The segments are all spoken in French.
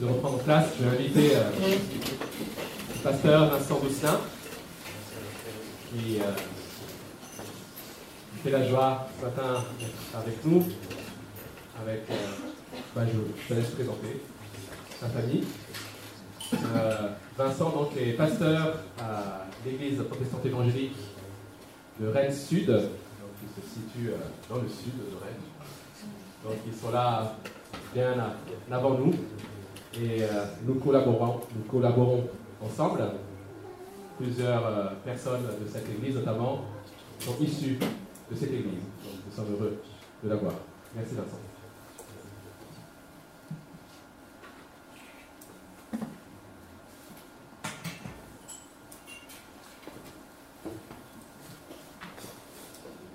de reprendre place, je vais inviter euh, le pasteur Vincent Bousselin, qui euh, fait la joie ce matin d'être avec nous. Avec, euh, bah, je, je te laisse présenter sa famille. Vincent donc, est pasteur à l'église protestante évangélique de Rennes Sud, donc, qui se situe dans le sud de Rennes. Donc ils sont là bien avant nous et euh, nous collaborons, nous collaborons ensemble. Plusieurs euh, personnes de cette église notamment sont issues de cette église. Donc nous sommes heureux de l'avoir. Merci Vincent.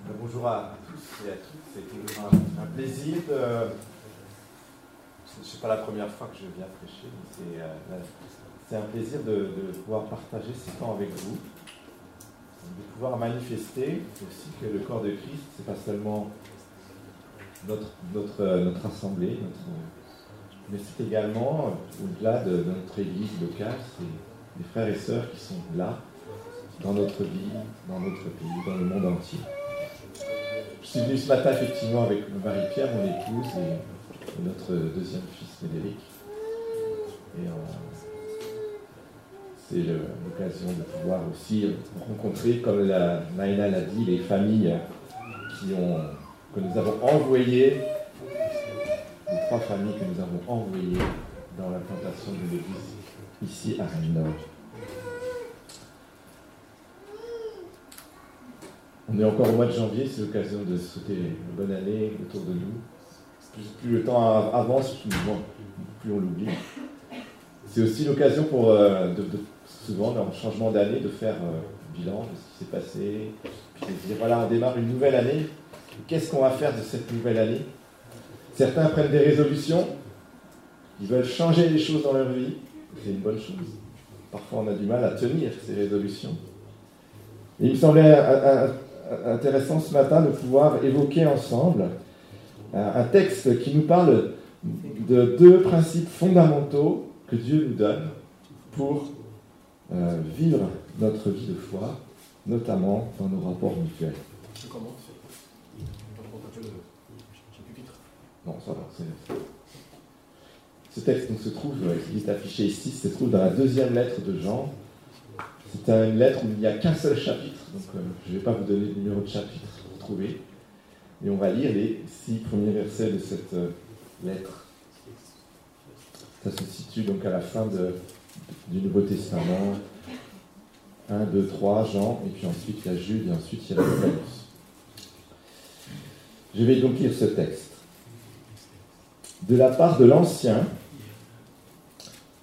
Euh, Bonjour à tous et à toutes. C'est toujours un, un plaisir de. Ce n'est pas la première fois que je viens prêcher, mais c'est, euh, un plaisir de, de pouvoir partager ce temps avec vous, de pouvoir manifester aussi que le corps de Christ, c'est pas seulement notre, notre, euh, notre assemblée, notre, mais c'est également, au-delà de, de notre église locale, c'est les frères et sœurs qui sont là, dans notre vie, dans notre pays, dans le monde entier. Je suis venu ce matin effectivement avec Marie-Pierre, mon épouse, et, et notre deuxième fils, Frédéric. Et euh, c'est l'occasion de pouvoir aussi rencontrer, comme la, Naïna l'a dit, les familles que nous avons envoyées, les trois familles que nous avons envoyées dans l'implantation de l'église ici à Rennes-Nord. On est encore au mois de janvier, c'est l'occasion de souhaiter une bonne année autour de nous. Plus, le temps av- avance, plus, on l'oublie. C'est aussi l'occasion pour, euh, souvent, dans le changement d'année, de faire euh, bilan de ce qui s'est passé. Puis de dire, voilà, on démarre une nouvelle année. Qu'est-ce qu'on va faire de cette nouvelle année? Certains prennent des résolutions. Ils veulent changer les choses dans leur vie. C'est une bonne chose. Parfois, on a du mal à tenir ces résolutions. Et il me semblait un- un- intéressant ce matin de pouvoir évoquer ensemble un texte qui nous parle de deux principes fondamentaux que Dieu nous donne pour euh, vivre notre vie de foi, notamment dans nos rapports mutuels. Non, ça va. Ce texte donc, se trouve, euh, il est affiché ici, se trouve dans la deuxième lettre de Jean. C'est une lettre où il n'y a qu'un seul chapitre, donc euh, je ne vais pas vous donner le numéro de chapitre pour trouver. Et on va lire les six premiers versets de cette euh, lettre. Ça se situe donc à la fin de- du Nouveau Testament. 1, 2, 3, Jean, et puis ensuite il y a Jude, et ensuite il y a l'Apocalypse. Je vais donc lire ce texte de la part de l'ancien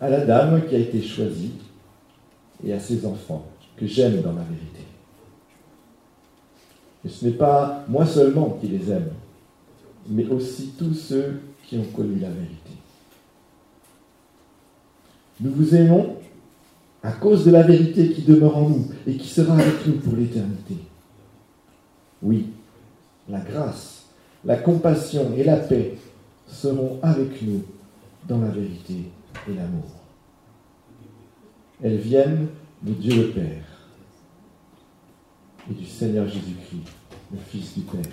à la dame qui a été choisie et à ses enfants, que j'aime dans la vérité. Ce n'est pas moi seulement qui les aime, mais aussi tous ceux qui ont connu la vérité. Nous vous aimons à cause de la vérité qui demeure en nous et qui sera avec nous pour l'éternité. Oui, la grâce, la compassion et la paix seront avec nous dans la vérité et l'amour. Elles viennent de Dieu le Père et du Seigneur Jésus-Christ, le Fils du Père.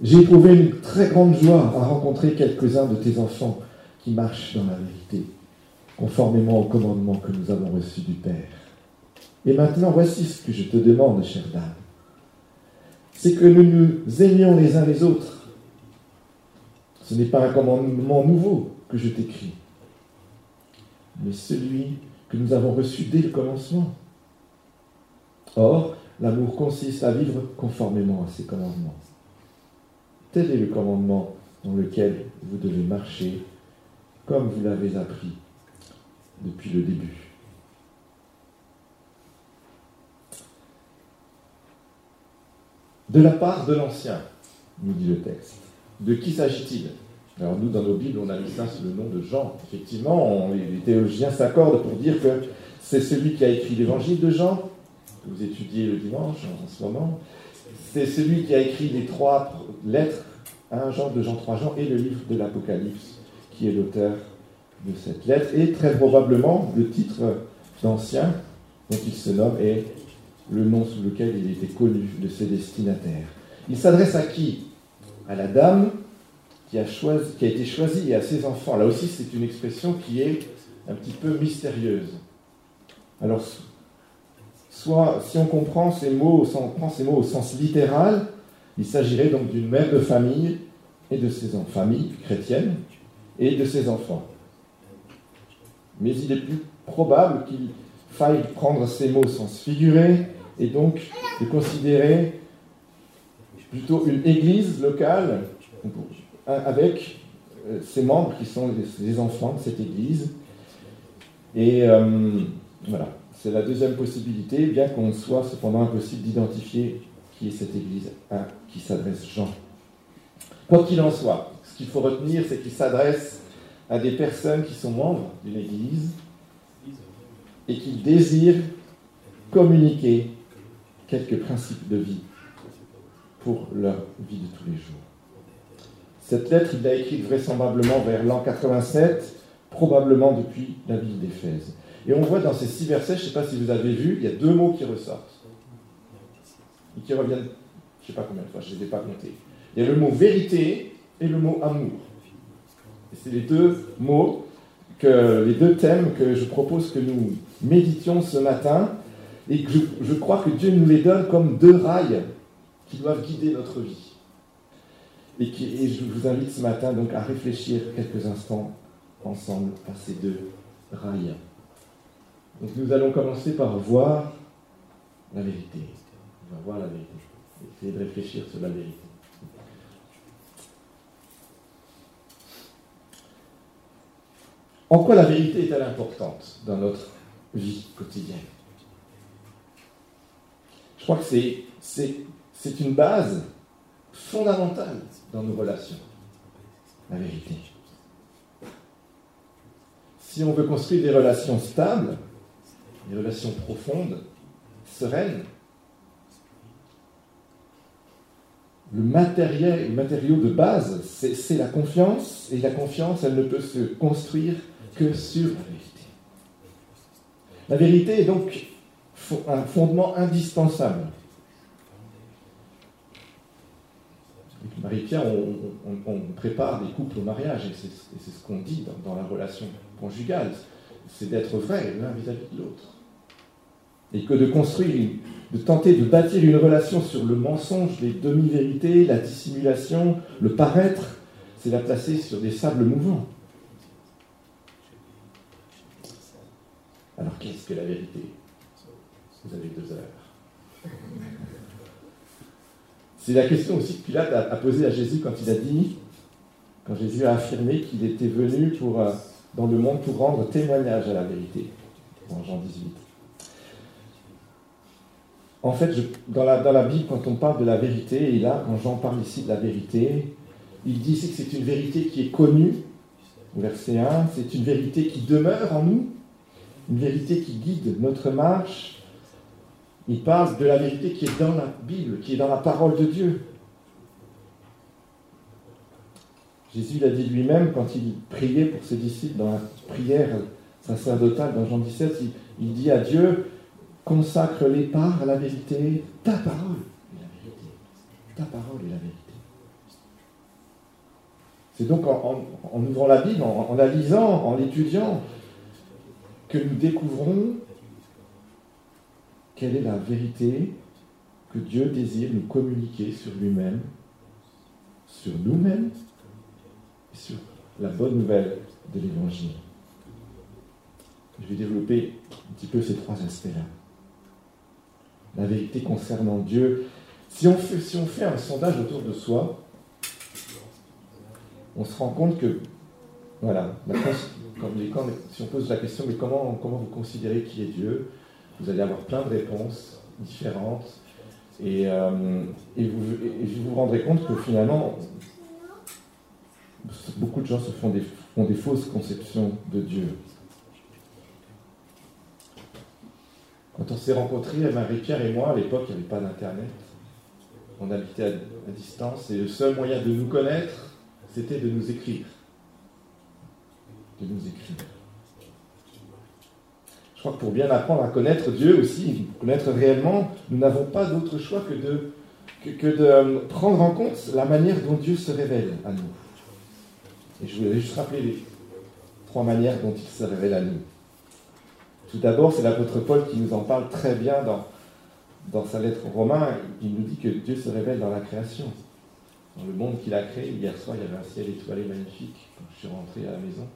J'ai éprouvé une très grande joie à rencontrer quelques-uns de tes enfants qui marchent dans la vérité, conformément au commandement que nous avons reçu du Père. Et maintenant, voici ce que je te demande, chère dame c'est que nous nous aimions les uns les autres. Ce n'est pas un commandement nouveau que je t'écris, mais celui que nous avons reçu dès le commencement. Or, l'amour consiste à vivre conformément à ces commandements. Tel est le commandement dans lequel vous devez marcher comme vous l'avez appris depuis le début. De la part de l'Ancien, nous dit le texte. De qui s'agit-il? Alors nous, dans nos Bibles, on a mis ça sous le nom de Jean. Effectivement, les théologiens s'accordent pour dire que c'est celui qui a écrit l'évangile de Jean, que vous étudiez le dimanche en, ce moment. C'est celui qui a écrit les trois lettres 1 Jean, 2 Jean, 3 Jean et le livre de l'Apocalypse, qui est l'auteur de cette lettre. Et très probablement, le titre d'ancien dont il se nomme est le nom sous lequel il était connu de ses destinataires. Il s'adresse à qui? À la dame qui a, qui a été choisie et à ses enfants. Là aussi, c'est une expression qui est un petit peu mystérieuse. Alors, soit si on comprend ces mots, prend ces mots au sens littéral, il s'agirait donc d'une mère de famille et de ses enfants, famille et de ses enfants. Mais il est plus probable qu'il faille prendre ces mots au sens figuré et donc de considérer plutôt une église locale avec euh, ses membres qui sont les enfants de cette église. Et euh, voilà, c'est la deuxième possibilité, bien qu'on soit cependant impossible d'identifier qui est cette église à qui s'adresse Jean. Quoi qu'il en soit, ce qu'il faut retenir, c'est qu'il s'adresse à des personnes qui sont membres d'une église et qui désirent communiquer quelques principes de vie pour leur vie de tous les jours. Cette lettre, il l'a écrite vraisemblablement vers l'an 87, probablement depuis la ville d'Éphèse. Et on voit dans ces six versets, je ne sais pas si vous avez vu, il y a deux mots qui ressortent. Et qui reviennent, je ne sais pas combien de fois, je ne les ai pas comptés. Il y a le mot vérité et le mot amour. Et c'est les deux mots, que, les deux thèmes que je propose que nous méditions ce matin. Et que je crois que Dieu nous les donne comme deux rails qui doivent guider notre vie. Et, qui, je vous invite ce matin donc à réfléchir quelques instants ensemble à ces deux rails. Donc nous allons commencer par voir la vérité. On va voir la vérité. Essayer de réfléchir sur la vérité. En quoi la vérité est-elle importante dans notre vie quotidienne? Je crois que c'est c'est une base fondamentale dans nos relations, la vérité. Si on veut construire des relations stables, des relations profondes, sereines, le, matériel, le matériau de base, c'est la confiance, et la confiance, elle ne peut se construire que sur la vérité. La vérité est donc un fondement indispensable. Marie-Pierre, on, prépare des couples au mariage, et c'est ce qu'on dit dans, la relation conjugale, c'est d'être vrai l'un vis-à-vis de l'autre. Et que de construire, de tenter de bâtir une relation sur le mensonge, les demi-vérités, la dissimulation, le paraître, c'est la placer sur des sables mouvants. Alors qu'est-ce que la vérité? Vous avez deux heures. C'est la question aussi que Pilate a, posée à Jésus quand il a dit, quand Jésus a affirmé qu'il était venu pour, euh, dans le monde pour rendre témoignage à la vérité, dans Jean 18. En fait, dans, la, dans la Bible, quand on parle de la vérité, et là, quand Jean parle ici de la vérité, il dit ici que c'est une vérité qui est connue, verset 1, c'est une vérité qui demeure en nous, une vérité qui guide notre marche, il parle de la vérité qui est dans la Bible, qui est dans la parole de Dieu. Jésus l'a dit lui-même quand il priait pour ses disciples dans la prière sacerdotale dans Jean 17, il, dit à Dieu, consacre-les par la vérité, ta parole est la vérité. Ta parole est la vérité. C'est donc en, ouvrant la Bible, en la lisant, en l'étudiant, que nous découvrons quelle est la vérité que Dieu désire nous communiquer sur lui-même, sur nous-mêmes sur la bonne nouvelle de l'Évangile. Je vais développer un petit peu ces trois aspects-là. La vérité concernant Dieu. Si on, fait, un sondage autour de soi, on se rend compte que, voilà, si on pose la question, mais comment, vous considérez qui est Dieu vous allez avoir plein de réponses différentes. Et, euh, et, vous, vous rendrez compte que finalement, beaucoup de gens se font des, font des fausses conceptions de Dieu. Quand on s'est rencontrés, Marie-Pierre et moi, à l'époque, il n'y avait pas d'Internet. on habitait à, distance et le seul moyen de nous connaître, c'était de nous écrire. De nous écrire. Je crois que pour bien apprendre à connaître Dieu aussi, connaître réellement, nous n'avons pas d'autre choix que de, que, de euh, prendre en compte la manière dont Dieu se révèle à nous. Et je voulais juste rappeler les trois manières dont il se révèle à nous. Tout d'abord, c'est l'apôtre Paul qui nous en parle très bien dans, dans sa lettre aux Romains. Il nous dit que Dieu se révèle dans la création. Dans le monde qu'il a créé, hier soir, il y avait un ciel étoilé magnifique quand je suis rentré à la maison.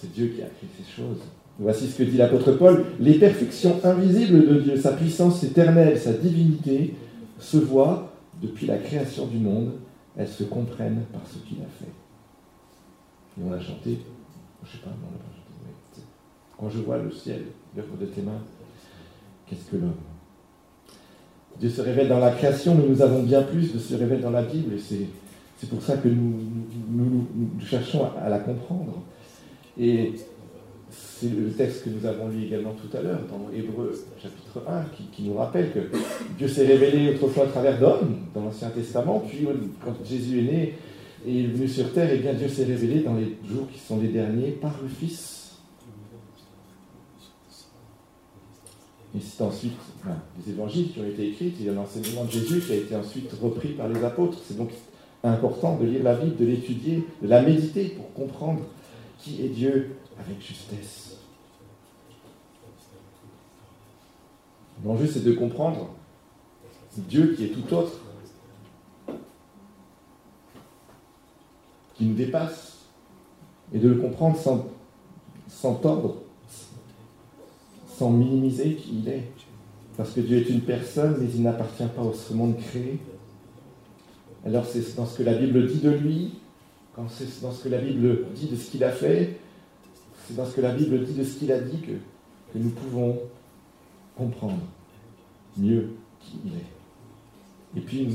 C'est Dieu qui a créé ces choses. Voici ce que dit l'apôtre Paul. Les perfections invisibles de Dieu, sa puissance éternelle, sa divinité, se voient depuis la création du monde. Elles se comprennent par ce qu'il a fait. Et on a chanté, je ne sais pas, on pas chanté, quand je vois le ciel, l'œuvre de tes mains, qu'est-ce que l'homme? Dieu se révèle dans la création, mais nous avons bien plus de se révèle dans la Bible, et c'est pour ça que nous, nous, cherchons à, la comprendre. Et c'est le texte que nous avons lu également tout à l'heure, dans Hébreu chapitre 1, qui, qui nous rappelle que Dieu s'est révélé autrefois à travers d'hommes, dans l'Ancien Testament, puis quand Jésus est né, et est venu sur terre, et bien Dieu s'est révélé dans les jours qui sont les derniers par le Fils. Et c'est ensuite les évangiles qui ont été écrits, il y a l'enseignement de Jésus qui a été ensuite repris par les apôtres. C'est donc important de lire la Bible, de l'étudier, de la méditer pour comprendre qui est Dieu avec justesse. L'enjeu, c'est de comprendre Dieu qui est tout autre qui nous dépasse et de le comprendre sans, sans tordre, sans minimiser qui il est. Parce que Dieu est une personne, mais il n'appartient pas au ce monde créé. Alors c'est dans ce que la Bible dit de lui, quand c'est dans ce que la Bible dit de ce qu'il a fait, c'est dans ce que la Bible dit de ce qu'il a dit que nous pouvons comprendre mieux qui il est. Et puis,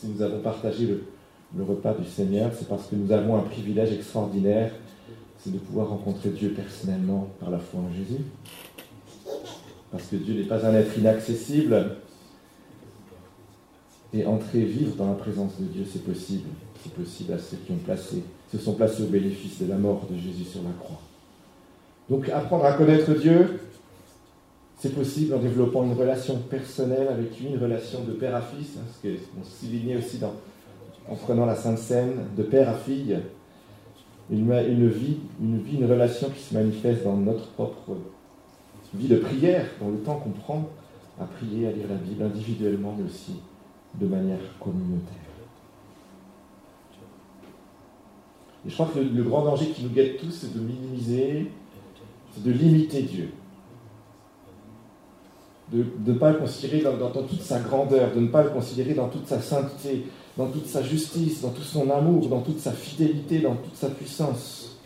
si nous avons partagé le, le repas du Seigneur, c'est parce que nous avons un privilège extraordinaire, c'est de pouvoir rencontrer Dieu personnellement par la foi en Jésus. Parce que Dieu n'est pas un être inaccessible. Et entrer vivre dans la présence de Dieu, c'est possible. C'est possible à ceux qui ont placé, se sont placés au bénéfice de la mort de Jésus sur la croix. Donc apprendre à connaître Dieu, c'est possible en développant une relation personnelle avec lui, une relation de père à fils, hein, ce qu'on soulignait aussi dans, en prenant la Sainte Seine de père à fille, une, vie, une vie, une relation qui se manifeste dans notre propre vie de prière, dans le temps qu'on prend à prier, à lire la Bible individuellement, mais aussi de manière communautaire. Et je crois que le, grand danger qui nous guette tous, c'est de minimiser, c'est de limiter Dieu. De, ne pas le considérer dans, toute sa grandeur, de ne pas le considérer dans toute sa sainteté, dans toute sa justice, dans tout son amour, dans toute sa fidélité, dans toute sa puissance.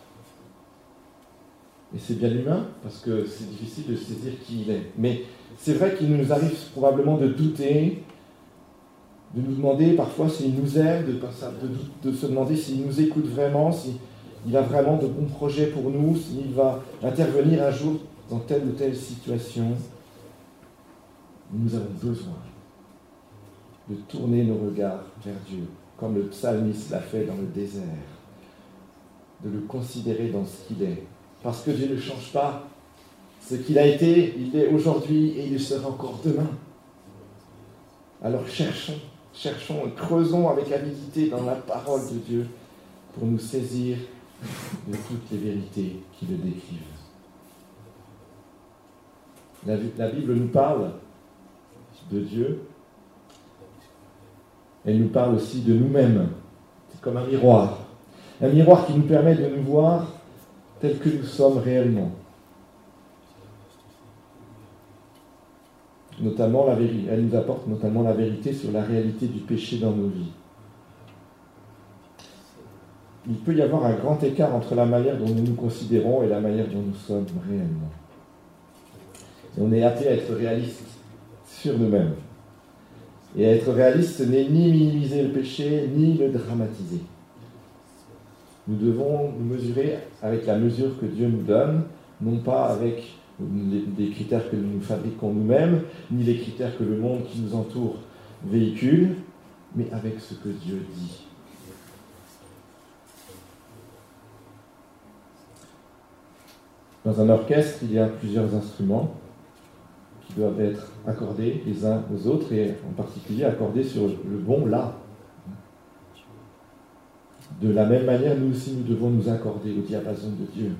Et c'est bien humain, parce que c'est difficile de saisir qui il est. Mais c'est vrai qu'il nous arrive probablement de douter, de nous demander parfois s'il nous aime, de, de, se demander s'il nous écoute vraiment, s'il a vraiment de bons projets pour nous, s'il va intervenir un jour dans telle ou telle situation. Nous avons besoin de tourner nos regards vers Dieu, comme le psalmiste l'a fait dans le désert, de le considérer dans ce qu'il est. Parce que Dieu ne change pas. Ce qu'il a été, il est aujourd'hui et il sera encore demain. Alors cherchons, cherchons et creusons avec avidité dans la parole de Dieu pour nous saisir de toutes les vérités qui le décrivent. La, la Bible nous parle de Dieu elle nous parle aussi de nous-mêmes. C'est comme un miroir. Un miroir qui nous permet de nous voir tels que nous sommes réellement. Notamment la vérité. Elle nous apporte notamment la vérité sur la réalité du péché dans nos vies. Il peut y avoir un grand écart entre la manière dont nous nous considérons et la manière dont nous sommes réellement. on est appelé à être réaliste sur nous-mêmes. Et être réaliste, n'est ni minimiser le péché, ni le dramatiser. Nous devons nous mesurer avec la mesure que Dieu nous donne, non pas avec des critères que nous fabriquons nous-mêmes, ni les critères que le monde qui nous entoure véhicule, mais avec ce que Dieu dit. Dans un orchestre, il y a plusieurs instruments qui doivent être accordés les uns aux autres et en particulier accordés sur le bon La. De la même manière, nous aussi, nous devons nous accorder au diapason de Dieu.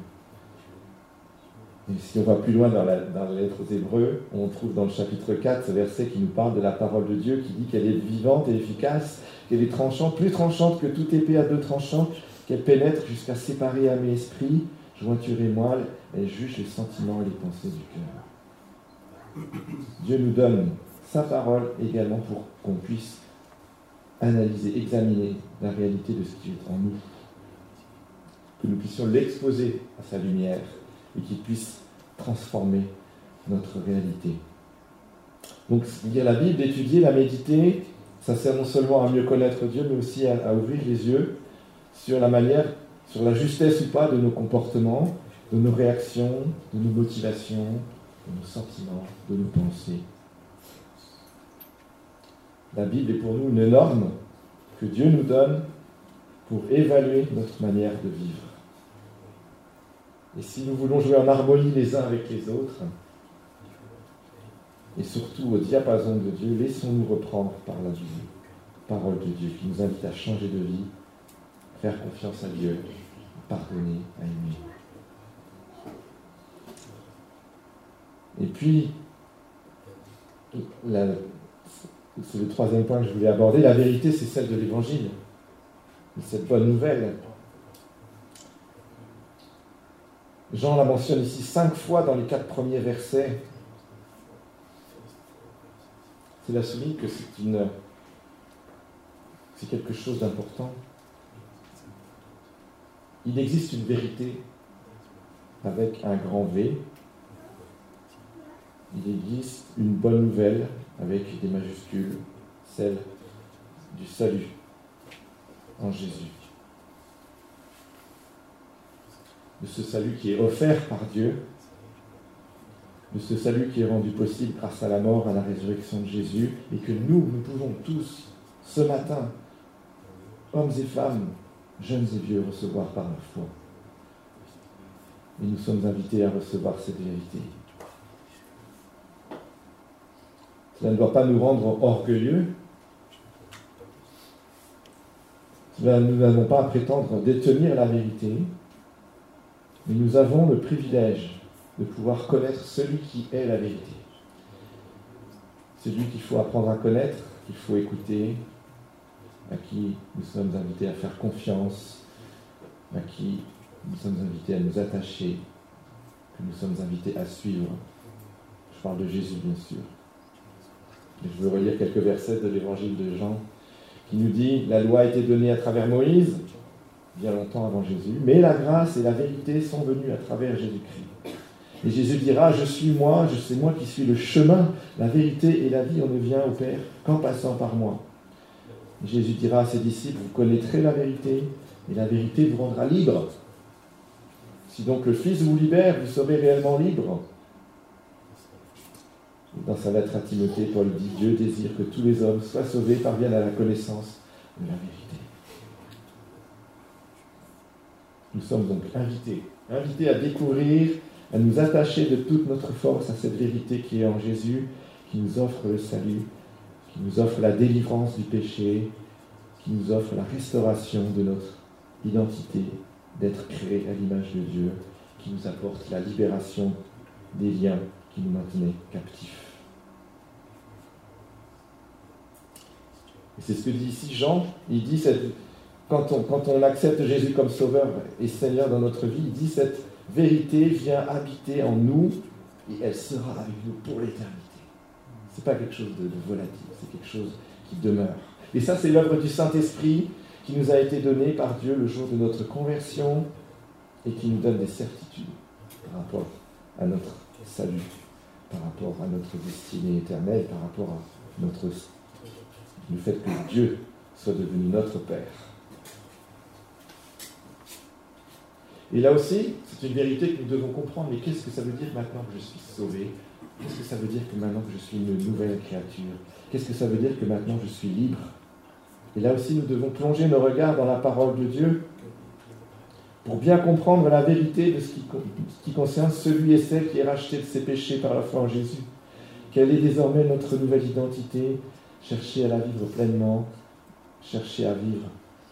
Et si on va plus loin dans la, lettre aux Hébreux, on trouve dans le chapitre 4 ce verset qui nous parle de la parole de Dieu, qui dit qu'elle est vivante et efficace, qu'elle est tranchante, plus tranchante que toute épée à deux tranchants, qu'elle pénètre jusqu'à séparer âme et esprit, jointure et moelle, elle juge les sentiments et les pensées du cœur. Dieu nous donne sa parole également pour qu'on puisse analyser, examiner la réalité de ce qui est en nous, que nous puissions l'exposer à sa lumière et qu'il puisse transformer notre réalité. Donc il y a la Bible, d'étudier, la méditer, ça sert non seulement à mieux connaître Dieu, mais aussi à, ouvrir les yeux sur la manière, sur la justesse ou pas de nos comportements, de nos réactions, de nos motivations, de nos sentiments, de nos pensées. La Bible est pour nous une norme que Dieu nous donne pour évaluer notre manière de vivre. Et si nous voulons jouer en harmonie les uns avec les autres, et surtout au diapason de Dieu, laissons-nous reprendre par la parole de Dieu qui nous invite à changer de vie, faire confiance à Dieu, pardonner, à aimer. Et puis, c'est le troisième point que je voulais aborder, la vérité, c'est celle de l'Évangile, cette bonne nouvelle Jean la mentionne ici cinq fois dans les quatre premiers versets. la souligne que c'est une c'est quelque chose d'important. Il existe une vérité avec un grand V. Il existe une bonne nouvelle avec des majuscules, celle du salut en Jésus. de ce salut qui est offert par Dieu, de ce salut qui est rendu possible grâce à la mort, à la résurrection de Jésus, et que nous, nous pouvons tous, ce matin, hommes et femmes, jeunes et vieux, recevoir par la foi. Et nous sommes invités à recevoir cette vérité. Cela ne doit pas nous rendre orgueilleux. Nous n'avons pas à prétendre détenir la vérité, mais nous avons le privilège de pouvoir connaître celui qui est la vérité. Celui qu'il faut apprendre à connaître, qu'il faut écouter, à qui nous sommes invités à faire confiance, à qui nous sommes invités à nous attacher, que nous sommes invités à suivre. Je parle de Jésus, bien sûr. Je veux relire quelques versets de l'évangile de Jean qui nous dit La loi a été donnée à travers Moïse, bien longtemps avant Jésus, mais la grâce et la vérité sont venues à travers Jésus-Christ. Et Jésus dira, je suis moi, je sais moi qui suis le chemin, la vérité et la vie, on ne vient au Père qu'en passant par moi. Jésus dira à ses disciples, vous connaîtrez la vérité, et la vérité vous rendra libre. Si donc le Fils vous libère, vous serez réellement libre. Dans sa lettre à Timothée, Paul dit, Dieu désire que tous les hommes soient sauvés, parviennent à la connaissance de la vérité. Nous sommes donc invités, invités à découvrir, à nous attacher de toute notre force à cette vérité qui est en Jésus, qui nous offre le salut, qui nous offre la délivrance du péché, qui nous offre la restauration de notre identité, d'être créé à l'image de Dieu, qui nous apporte la libération des liens qui nous maintenaient captifs. Et c'est ce que dit ici Jean, il dit cette, quand on, accepte Jésus comme Sauveur et Seigneur dans notre vie, il dit cette vérité vient habiter en nous et elle sera avec nous pour l'éternité. Ce n'est pas quelque chose de, volatile, c'est quelque chose qui demeure. Et ça, c'est l'œuvre du Saint-Esprit qui nous a été donnée par Dieu le jour de notre conversion et qui nous donne des certitudes par rapport à notre salut, par rapport à notre destinée éternelle, par rapport à notre, le fait que Dieu soit devenu notre Père. Et là aussi, c'est une vérité que nous devons comprendre. Mais qu'est-ce que ça veut dire maintenant que je suis sauvé? Qu'est-ce que ça veut dire que maintenant que je suis une nouvelle créature? Qu'est-ce que ça veut dire que maintenant je suis libre? Et là aussi, nous devons plonger nos regards dans la parole de Dieu pour bien comprendre la vérité de ce qui, ce qui concerne celui et celle qui est racheté de ses péchés par la foi en Jésus. Quelle est désormais notre nouvelle identité? Chercher à la vivre pleinement, chercher à vivre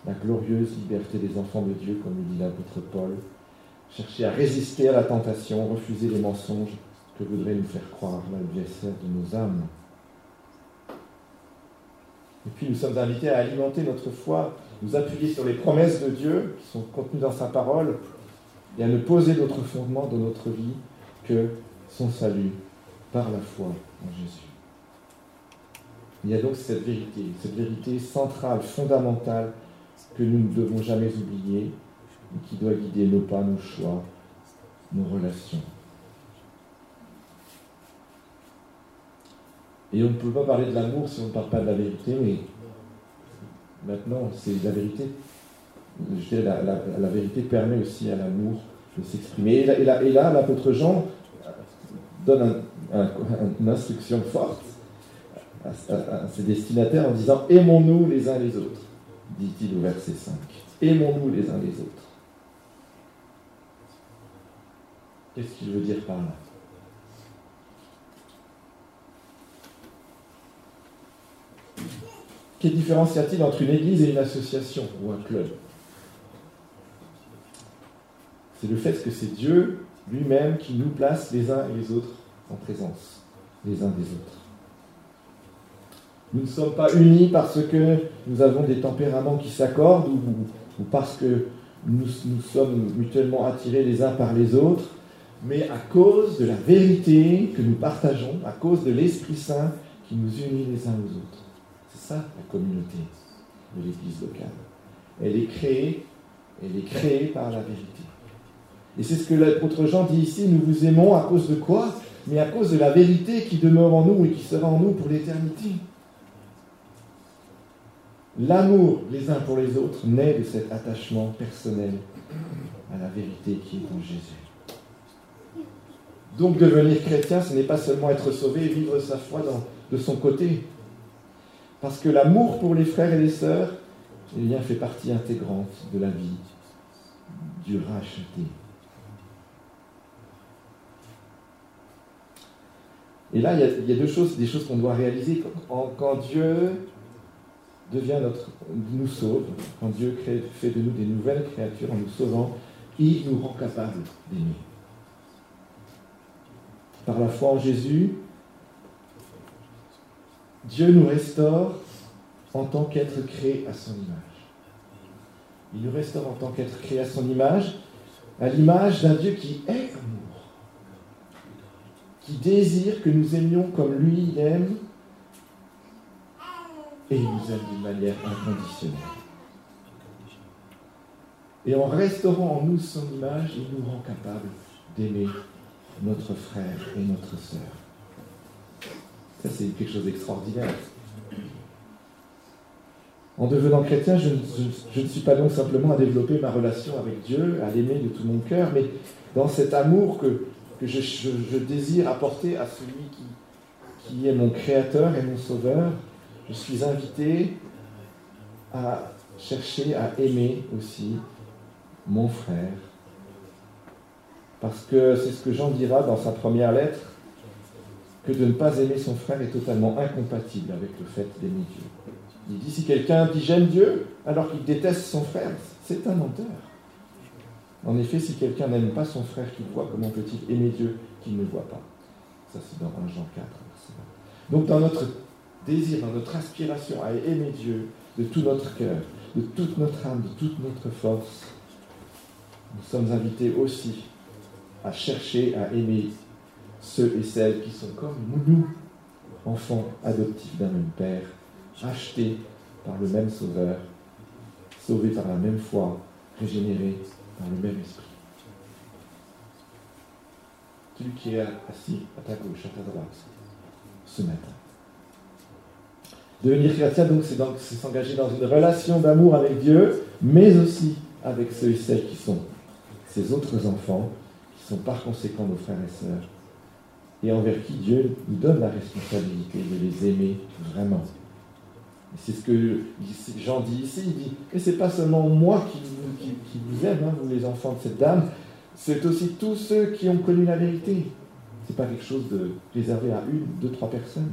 la glorieuse liberté des enfants de Dieu, comme le dit l'apôtre Paul, chercher à résister à la tentation, refuser les mensonges que voudrait nous faire croire l'adversaire de nos âmes. Et puis nous sommes invités à alimenter notre foi, nous appuyer sur les promesses de Dieu qui sont contenues dans sa parole et à ne poser d'autre fondement dans notre vie que son salut par la foi en Jésus. Il y a donc cette vérité, cette vérité centrale, fondamentale, que nous ne devons jamais oublier et qui doit guider nos pas, nos choix, nos relations. Et on ne peut pas parler de l'amour si on ne parle pas de la vérité, mais maintenant, c'est la vérité. Je dirais, la, la, vérité permet aussi à l'amour de s'exprimer. Et là, et là, l'apôtre Jean donne une instruction forte à, ses destinataires en disant Aimons-nous les uns les autres, dit-il au verset 5. Aimons-nous les uns les autres. Qu'est-ce qu'il veut dire par là? Quelle différence y a-t-il entre une église et une association ou un club? C'est le fait que c'est Dieu lui-même qui nous place les uns et les autres en présence, les uns des autres. Nous ne sommes pas unis parce que nous avons des tempéraments qui s'accordent ou, parce que nous, nous sommes mutuellement attirés les uns par les autres, mais à cause de la vérité que nous partageons, à cause de l'Esprit Saint qui nous unit les uns aux autres. C'est ça la communauté de l'Église locale. Elle est créée, elle est créée par la vérité. Et c'est ce que l'apôtre Jean dit ici, nous vous aimons à cause de quoi? Mais à cause de la vérité qui demeure en nous et qui sera en nous pour l'éternité. L'amour les uns pour les autres naît de cet attachement personnel à la vérité qui est en Jésus. Donc devenir chrétien, ce n'est pas seulement être sauvé et vivre sa foi de son côté. Parce que l'amour pour les frères et les sœurs, eh bien, fait partie intégrante de la vie du racheté. Et là, il y, a, deux choses, des choses qu'on doit réaliser. Quand, Dieu devient notre, nous sauve, quand Dieu fait de nous des nouvelles créatures en nous sauvant, il nous rend capables d'aimer. Par la foi en Jésus, Dieu nous restaure en tant qu'être créé à son image. Il nous restaure en tant qu'être créé à son image, à l'image d'un Dieu qui est amour, qui désire que nous aimions comme lui il aime, et il nous aime d'une manière inconditionnelle. Et en restaurant en nous son image, il nous rend capable d'aimer notre frère et notre sœur. Ça, c'est quelque chose d'extraordinaire. En devenant chrétien, je, ne suis pas donc simplement à développer ma relation avec Dieu, à l'aimer de tout mon cœur, mais dans cet amour que, je, désire apporter à celui qui, qui est mon créateur et mon sauveur, je suis invité à chercher à aimer aussi mon frère. Parce que c'est ce que Jean dira dans sa première lettre, que de ne pas aimer son frère est totalement incompatible avec le fait d'aimer Dieu. Il dit si quelqu'un dit j'aime Dieu alors qu'il déteste son frère, c'est un menteur. En effet, si quelqu'un n'aime pas son frère qu'il voit, comment peut-il aimer Dieu qu'il ne voit pas? Ça, c'est dans 1 Jean 4. Donc, dans notre désir, dans notre aspiration à aimer Dieu de tout notre cœur, de toute notre âme, de toute notre force, nous sommes invités aussi à chercher à aimer ceux et celles qui sont comme nous, enfants adoptifs d'un même Père, achetés par le même Sauveur, sauvés par la même foi, régénérés par le même Esprit. Tu qui es assis à ta gauche, à ta droite, ce matin. Devenir chrétien, donc, c'est donc s'engager dans une relation d'amour avec Dieu, mais aussi avec ceux et celles qui sont ses autres enfants, qui sont par conséquent nos frères et sœurs, et envers qui Dieu nous donne la responsabilité de les aimer vraiment C'est ce que Jean dit ici. Il dit Mais ce n'est pas seulement moi qui, vous aime, hein, vous les enfants de cette dame, c'est aussi tous ceux qui ont connu la vérité. Ce n'est pas quelque chose de réservé à une, deux, trois personnes.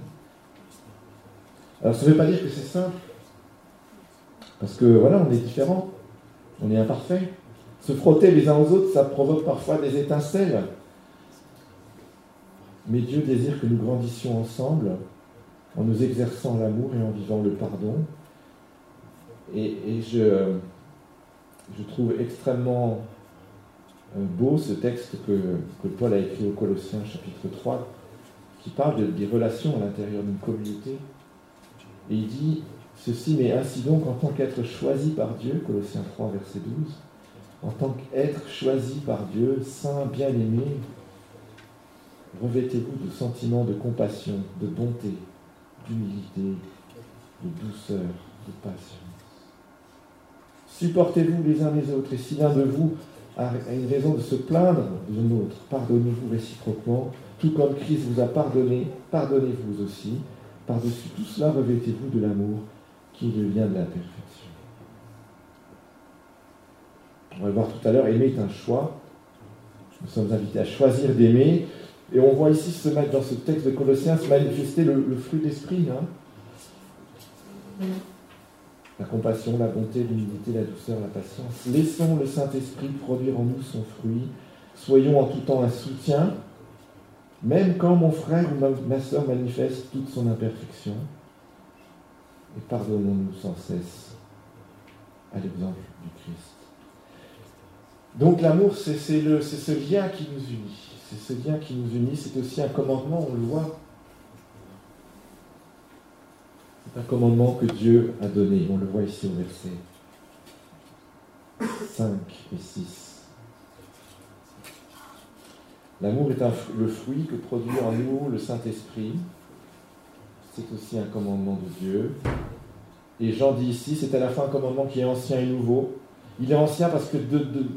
Alors ça ne veut pas dire que c'est simple. Parce que voilà, on est différents, on est imparfait. Se frotter les uns aux autres, ça provoque parfois des étincelles. Mais Dieu désire que nous grandissions ensemble en nous exerçant l'amour et en vivant le pardon. Et, je, trouve extrêmement euh, beau ce texte que, que, Paul a écrit au Colossiens chapitre 3, qui parle des relations à l'intérieur d'une communauté. Et il dit ceci, mais ainsi donc en tant qu'être choisi par Dieu, Colossiens 3, verset 12, en tant qu'être choisi par Dieu, saint, bien-aimé, revêtez-vous de sentiments de compassion, de bonté, d'humilité, de douceur, de patience. Supportez-vous les uns les autres, et si l'un de vous a une raison de se plaindre de l'autre, pardonnez-vous réciproquement, tout comme Christ vous a pardonné, pardonnez-vous aussi. Par-dessus tout cela, revêtez-vous de l'amour qui est le lien de la perfection. On va le voir tout à l'heure, aimer est un choix. Nous sommes invités à choisir d'aimer. Et on voit ici se mettre dans ce texte de Colossiens se manifester le, fruit d'esprit. Hein. La compassion, la bonté, l'humilité, la douceur, la patience. Laissons le Saint-Esprit produire en nous son fruit. Soyons en tout temps un soutien, même quand mon frère ou ma soeur manifeste toute son imperfection. Et pardonnons-nous sans cesse à l'exemple du Christ. Donc l'amour, c'est ce lien qui nous unit. C'est ce lien qui nous unit. C'est aussi un commandement, on le voit. C'est un commandement que Dieu a donné. On le voit ici au verset 5 et 6. L'amour est le fruit que produit en nous le Saint-Esprit. C'est aussi un commandement de Dieu. Et Jean dit ici, c'est à la fois un commandement qui est ancien et nouveau. Il est ancien parce que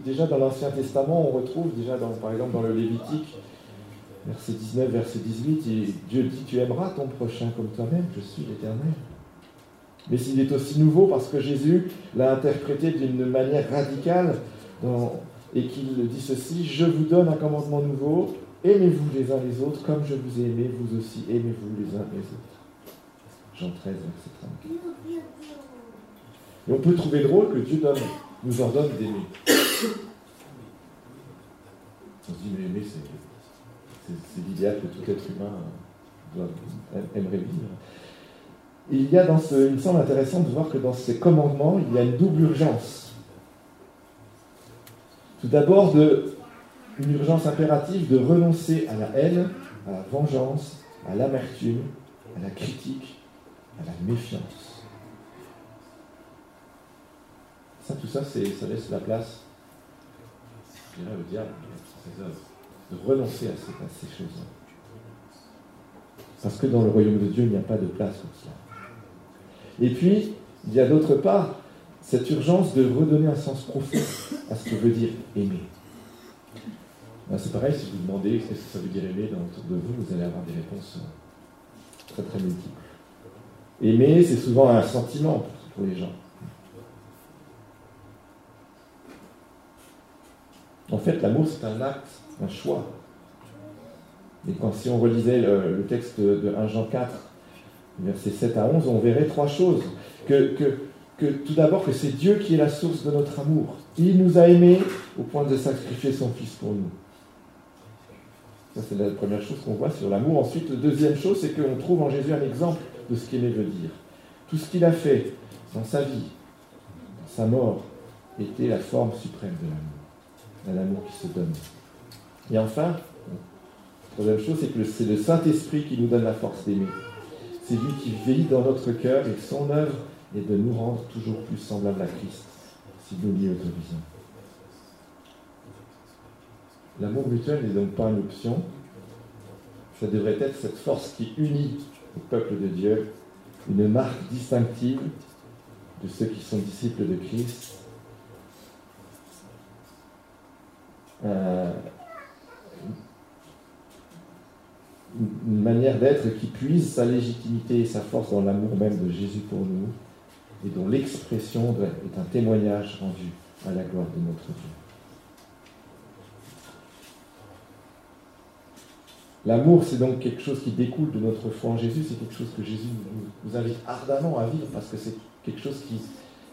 déjà dans l'Ancien Testament, on retrouve déjà dans, par exemple dans le Lévitique, verset 19, verset 18, et Dieu dit Tu aimeras ton prochain comme toi-même, je suis l'Éternel. Mais il est aussi nouveau parce que Jésus l'a interprété d'une manière radicale et qu'il dit ceci Je vous donne un commandement nouveau, aimez-vous les uns les autres comme je vous ai aimé, vous aussi aimez-vous les uns les autres. Jean 13, verset 30. Et on peut trouver drôle que Dieu nous ordonne d'aimer. On se dit, mais aimer, c'est l'idéal que tout être humain aimerait vivre. il y a dans ce, il me semble intéressant de voir que dans ces commandements, il y a une double urgence. Tout d'abord, une urgence impérative de renoncer à la haine, à la vengeance, à l'amertume, à la critique, à la méfiance. Ça, tout ça, ça laisse la place, je dirais, au diable, de renoncer à ces, choses-là. Parce que dans le royaume de Dieu, il n'y a pas de place pour cela. Et puis, il y a d'autre part cette urgence de redonner un sens profond à ce que veut dire aimer. Ben, c'est pareil, si vous demandez ce que ça veut dire aimer dans autour de vous, vous allez avoir des réponses très très multiples. Aimer, c'est souvent un sentiment pour les gens. En fait, l'amour, c'est un acte, un choix. Et quand, si on relisait le, texte de 1 Jean 4, versets 7 à 11, on verrait trois choses. Que, tout d'abord, que c'est Dieu qui est la source de notre amour. Il nous a aimés au point de sacrifier son Fils pour nous. Ça, c'est la première chose qu'on voit sur l'amour. Ensuite, la deuxième chose, c'est qu'on trouve en Jésus un exemple de ce qu'aimer veut dire. Tout ce qu'il a fait dans sa vie, dans sa mort, était la forme suprême de l'amour l'amour qui se donne. Et enfin, la troisième chose, c'est que c'est le Saint-Esprit qui nous donne la force d'aimer. C'est lui qui veille dans notre cœur et son œuvre est de nous rendre toujours plus semblables à Christ, si nous l'y autorisons. L'amour mutuel n'est donc pas une option. Ça devrait être cette force qui unit le peuple de Dieu, une marque distinctive de ceux qui sont disciples de Christ Euh, une manière d'être qui puise sa légitimité et sa force dans l'amour même de Jésus pour nous, et dont l'expression est un témoignage rendu à la gloire de notre Dieu. L'amour, c'est donc quelque chose qui découle de notre foi en Jésus, c'est quelque chose que Jésus nous, invite ardemment à vivre, parce que c'est quelque chose qui,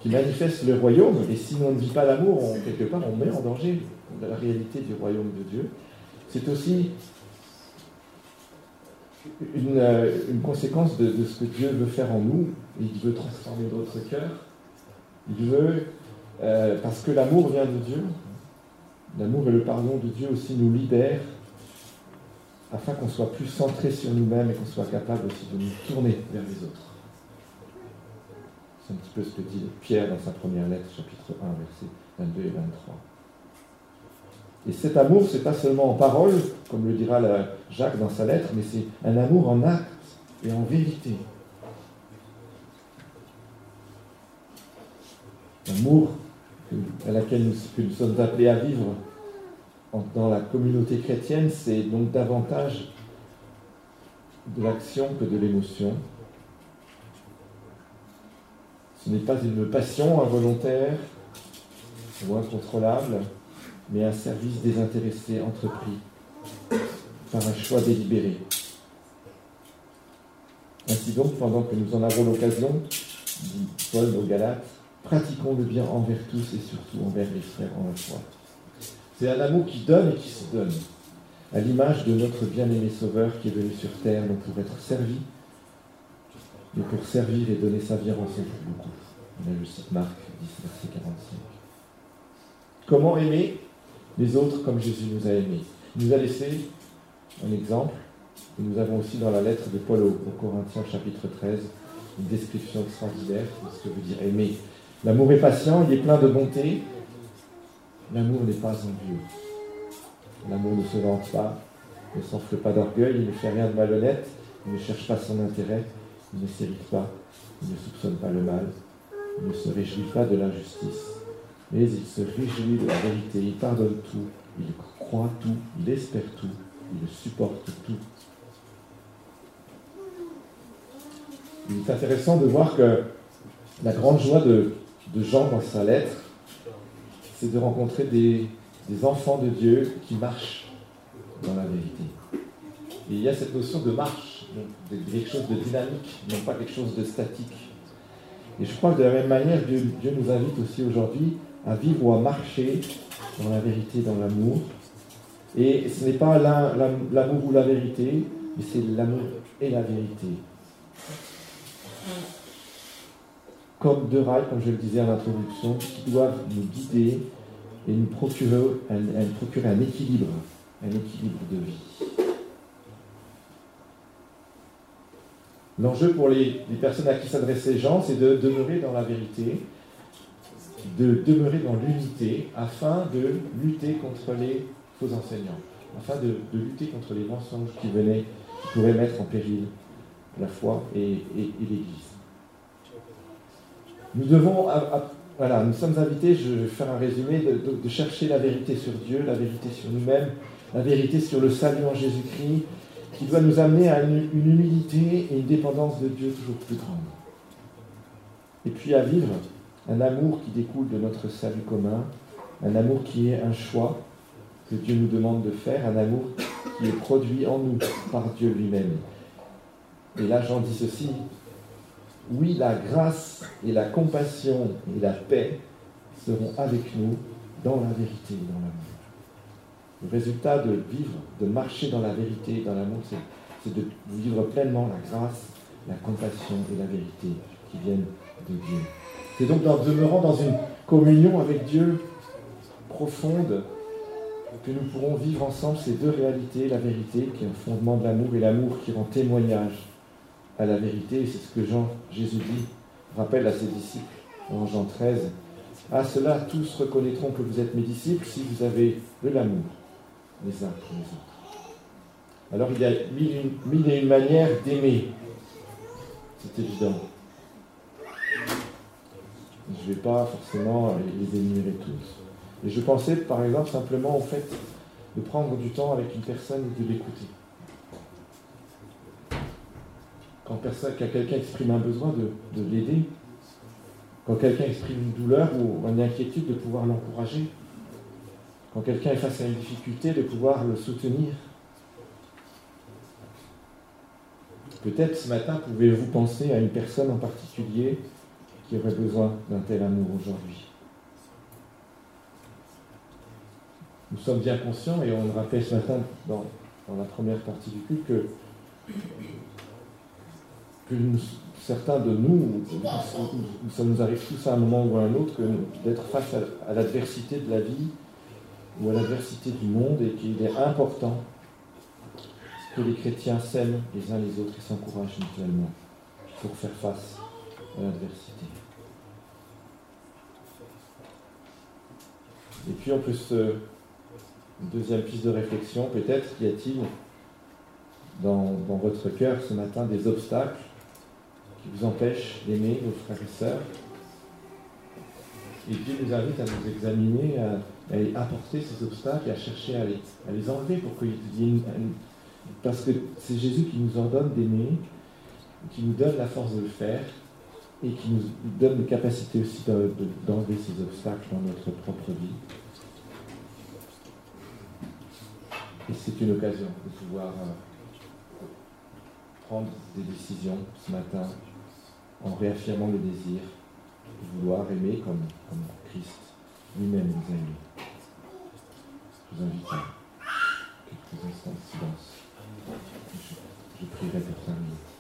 manifeste le royaume, et si on ne vit pas l'amour, quelque part, on met en danger la réalité du royaume de Dieu. C'est aussi une, euh, conséquence de, ce que Dieu veut faire en nous. Il veut transformer notre cœur. Il veut, euh, parce que l'amour vient de Dieu, l'amour et le pardon de Dieu aussi nous libèrent afin qu'on soit plus centré sur nous-mêmes et qu'on soit capable aussi de nous tourner vers les autres. C'est un petit peu ce que dit Pierre dans sa première lettre, chapitre 1, versets 22 et 23. Et cet amour, c'est pas seulement en parole, comme le dira Jacques dans sa lettre, mais c'est un amour en acte et en vérité. L'amour à laquelle nous, nous sommes appelés à vivre dans la communauté chrétienne, c'est donc davantage de l'action que de l'émotion. Ce n'est pas une passion involontaire ou incontrôlable, mais un service désintéressé entrepris par un choix délibéré. Ainsi donc, pendant que nous en avons l'occasion, dit Paul aux Galates, pratiquons le bien envers tous et surtout envers les frères en la foi. C'est un amour qui donne et qui se donne, à l'image de notre bien-aimé Sauveur qui est venu sur terre, non pour être servi, mais pour servir et donner sa vie en rançon pour beaucoup. On a le Marc 10, verset 45. Comment aimer les autres comme Jésus nous a aimés Il nous a laissé un exemple, et nous avons aussi dans la lettre de Paul aux Corinthiens chapitre 13 une description extraordinaire de ce que veut dire aimer. L'amour est patient, il est plein de bonté, L'amour n'est pas envieux. L'amour ne se vante pas, ne s'enfle pas d'orgueil, il ne fait rien de malhonnête, il ne cherche pas son intérêt, il ne s'irrite pas, il ne soupçonne pas le mal, il ne se réjouit pas de l'injustice, mais il se réjouit de la vérité, il pardonne tout, il croit tout, il espère tout, il supporte tout. Il est intéressant de voir que la grande joie de, Jean dans sa lettre, c'est de rencontrer des, enfants de Dieu qui marchent dans la vérité. Et il y a cette notion de marche, quelque chose de dynamique, non pas quelque chose de statique. Et je crois que de la même manière, Dieu, nous invite aussi aujourd'hui à vivre ou à marcher dans la vérité, dans l'amour. Et ce n'est pas l'amour ou la vérité, mais c'est l'amour et la vérité comme deux rails, comme je le disais en introduction, qui doivent nous guider et nous procurer un, équilibre, un équilibre de vie. L'enjeu pour les, personnes à qui s'adressait Jean, c'est de demeurer dans la vérité, de demeurer dans l'unité, afin de lutter contre les faux enseignants, afin de, lutter contre les mensonges qui venaient, pourraient mettre en péril la foi et l'Église. Nous devons, voilà, nous sommes invités, je vais faire un résumé, de, chercher la vérité sur Dieu, la vérité sur nous-mêmes, la vérité sur le salut en Jésus-Christ, qui doit nous amener à une, humilité et une dépendance de Dieu toujours plus grande. Et puis à vivre un amour qui découle de notre salut commun, un amour qui est un choix que Dieu nous demande de faire, un amour qui est produit en nous par Dieu lui-même. Et là, j'en dis ceci, oui, la grâce et la compassion et la paix seront avec nous dans la vérité et dans l'amour. Le résultat de vivre, de marcher dans la vérité et dans l'amour, c'est de vivre pleinement la grâce, la compassion et la vérité qui viennent de Dieu. C'est donc en demeurant dans une communion avec Dieu profonde que nous pourrons vivre ensemble ces deux réalités, la vérité qui est un fondement de l'amour et l'amour qui rend témoignage à la vérité. C'est ce que Jean, Jésus dit, rappelle à ses disciples en Jean 13. À cela, tous reconnaîtront que vous êtes mes disciples si vous avez de l'amour les uns pour les autres. Alors il y a mille, et une manières d'aimer. C'est évident. Je ne vais pas forcément les énumérer tous. Et je pensais par exemple simplement au fait de prendre du temps avec une personne et de l'écouter quand, quelqu'un exprime un besoin, de, de l'aider. Quand quelqu'un exprime une douleur ou une inquiétude, de pouvoir l'encourager. Quand quelqu'un est face à une difficulté, de pouvoir le soutenir. Peut-être ce matin, pouvez-vous penser à une personne en particulier qui aurait besoin d'un tel amour aujourd'hui. Nous sommes bien conscients, et on le rappelle ce matin dans, la première partie du culte, que, certains de nous, ça nous arrive tous à un moment ou à un autre, d'être face à l'adversité de la vie ou à l'adversité du monde, et qu'il est important que les chrétiens s'aiment les uns les autres et s'encouragent mutuellement pour faire face Et puis on peut se... Une deuxième piste de réflexion, peut-être y a-t-il dans, votre cœur ce matin des obstacles qui vous empêchent d'aimer vos frères et sœurs. Et Dieu nous invite à nous examiner, à, apporter ces obstacles et à chercher à les, à les enlever pour une, parce que c'est Jésus qui nous ordonne d'aimer, qui nous donne la force de le faire et qui nous donne la capacité aussi d'enlever ces obstacles dans notre propre vie. Et c'est une occasion de pouvoir euh, prendre des décisions ce matin en réaffirmant le désir de vouloir aimer comme, Christ lui-même nous a aimés. Je vous invite à quelques instants de silence. Je, prierai pour terminer.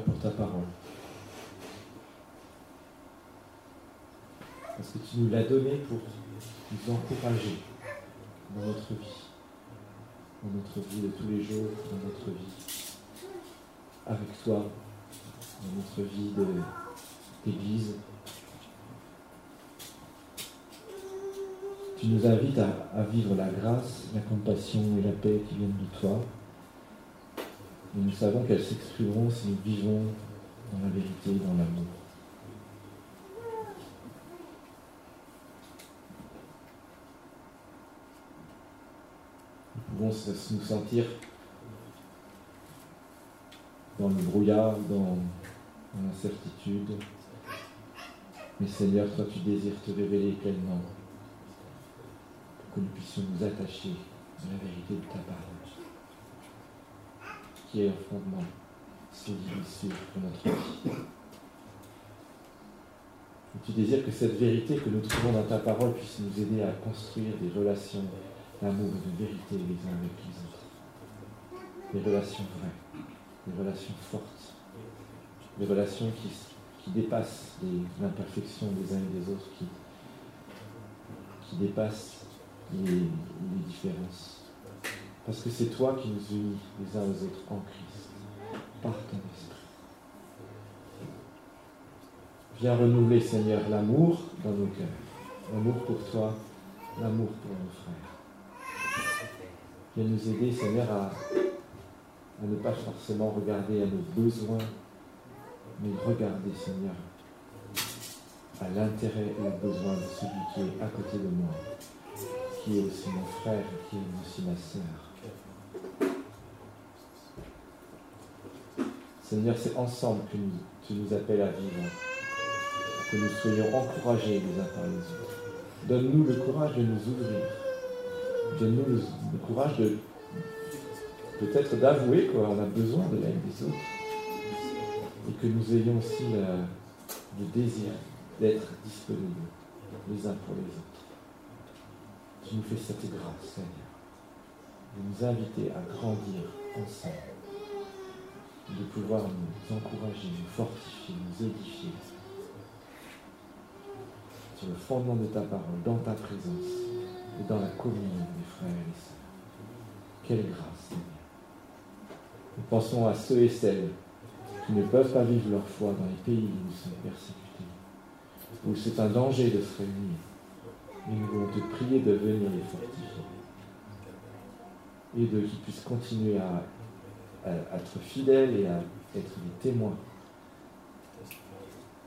Pour ta parole. Parce que tu nous l'as donné pour nous encourager dans notre vie, dans notre vie de tous les jours, dans notre vie avec toi, dans notre vie d'église, Tu nous invites à, vivre la grâce, la compassion et la paix qui viennent de toi. Nous savons qu'elles s'exprimeront si nous vivons dans la vérité et dans l'amour. Nous pouvons nous sentir dans le brouillard, dans, dans l'incertitude. Mais Seigneur, toi tu désires te révéler pleinement que nous puissions nous attacher à la vérité de ta parole, qui est un fondement sûr pour notre vie. tu désires que cette vérité que nous trouvons dans ta parole puisse nous aider à construire des relations d'amour et de vérité les uns avec les autres? Des relations vraies, des relations fortes, des relations qui, qui dépassent les imperfections des uns et des autres, qui, qui dépassent les, différences. Parce que c'est toi qui nous unis les uns aux autres en Christ, par ton esprit. Viens renouveler, Seigneur, l'amour dans nos cœurs. L'amour pour toi, l'amour pour nos frères. Viens nous aider, Seigneur, à, ne pas forcément regarder à nos besoins, mais regarder, Seigneur, à l'intérêt et aux besoins de celui qui est à côté de moi qui est aussi mon frère, qui est aussi ma sœur. Seigneur, c'est ensemble que tu nous appelles à vivre, que nous soyons encouragés les uns par les autres. Donne-nous le courage de nous ouvrir. Donne-nous le, courage de peut-être d'avouer qu'on a besoin de l'aide des autres et que nous ayons aussi le désir d'être disponibles les uns pour les autres tu nous fais cette grâce, Seigneur, de nous inviter à grandir ensemble, de pouvoir nous encourager, nous fortifier, nous édifier sur le fondement de ta parole, dans ta présence et dans la communion des frères et des sœurs. Quelle grâce, Seigneur. Nous pensons à ceux et celles qui ne peuvent pas vivre leur foi dans les pays où ils sont persécutés, où c'est un danger de se réunir nous voulons te prier de venir les fortifier et de qu'ils puissent continuer à, être fidèles et à être des témoins.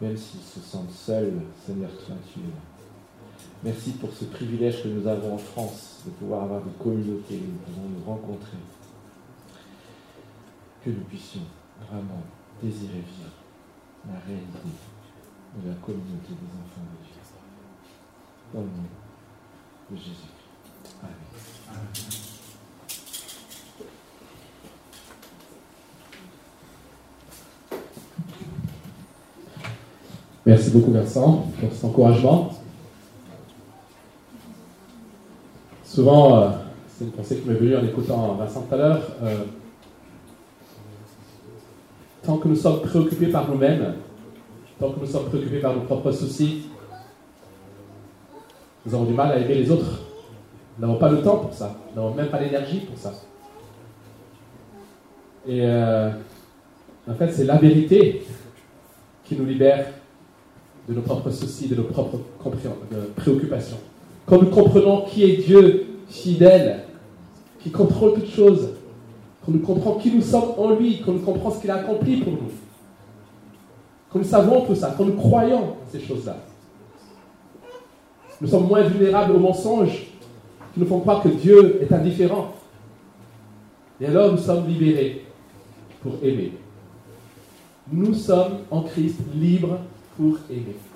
Même s'ils se sentent seuls, Seigneur, toi tu es là. Merci pour ce privilège que nous avons en France de pouvoir avoir des communautés où nous pouvons nous rencontrer. Que nous puissions vraiment désirer vivre la réalité de la communauté des enfants de Dieu. Dans le nom de Jésus. Amen. Merci beaucoup Vincent pour cet encouragement. Souvent, euh, c'est une pensée qui m'est venue en écoutant Vincent tout à l'heure. Euh, tant que nous sommes préoccupés par nous-mêmes, tant que nous sommes préoccupés par nos propres soucis, nous avons du mal à aimer les autres. Nous n'avons pas le temps pour ça. Nous n'avons même pas l'énergie pour ça. Et euh, en fait, c'est la vérité qui nous libère de nos propres soucis, de nos propres préoccupations. Quand nous comprenons qui est Dieu fidèle, qui contrôle toutes choses, quand nous comprenons qui nous sommes en lui, quand nous comprenons ce qu'il a accompli pour nous, quand nous savons tout ça, quand nous croyons ces choses-là, nous sommes moins vulnérables aux mensonges qui nous font croire que Dieu est indifférent. Et alors nous sommes libérés pour aimer. Nous sommes en Christ libres pour aimer.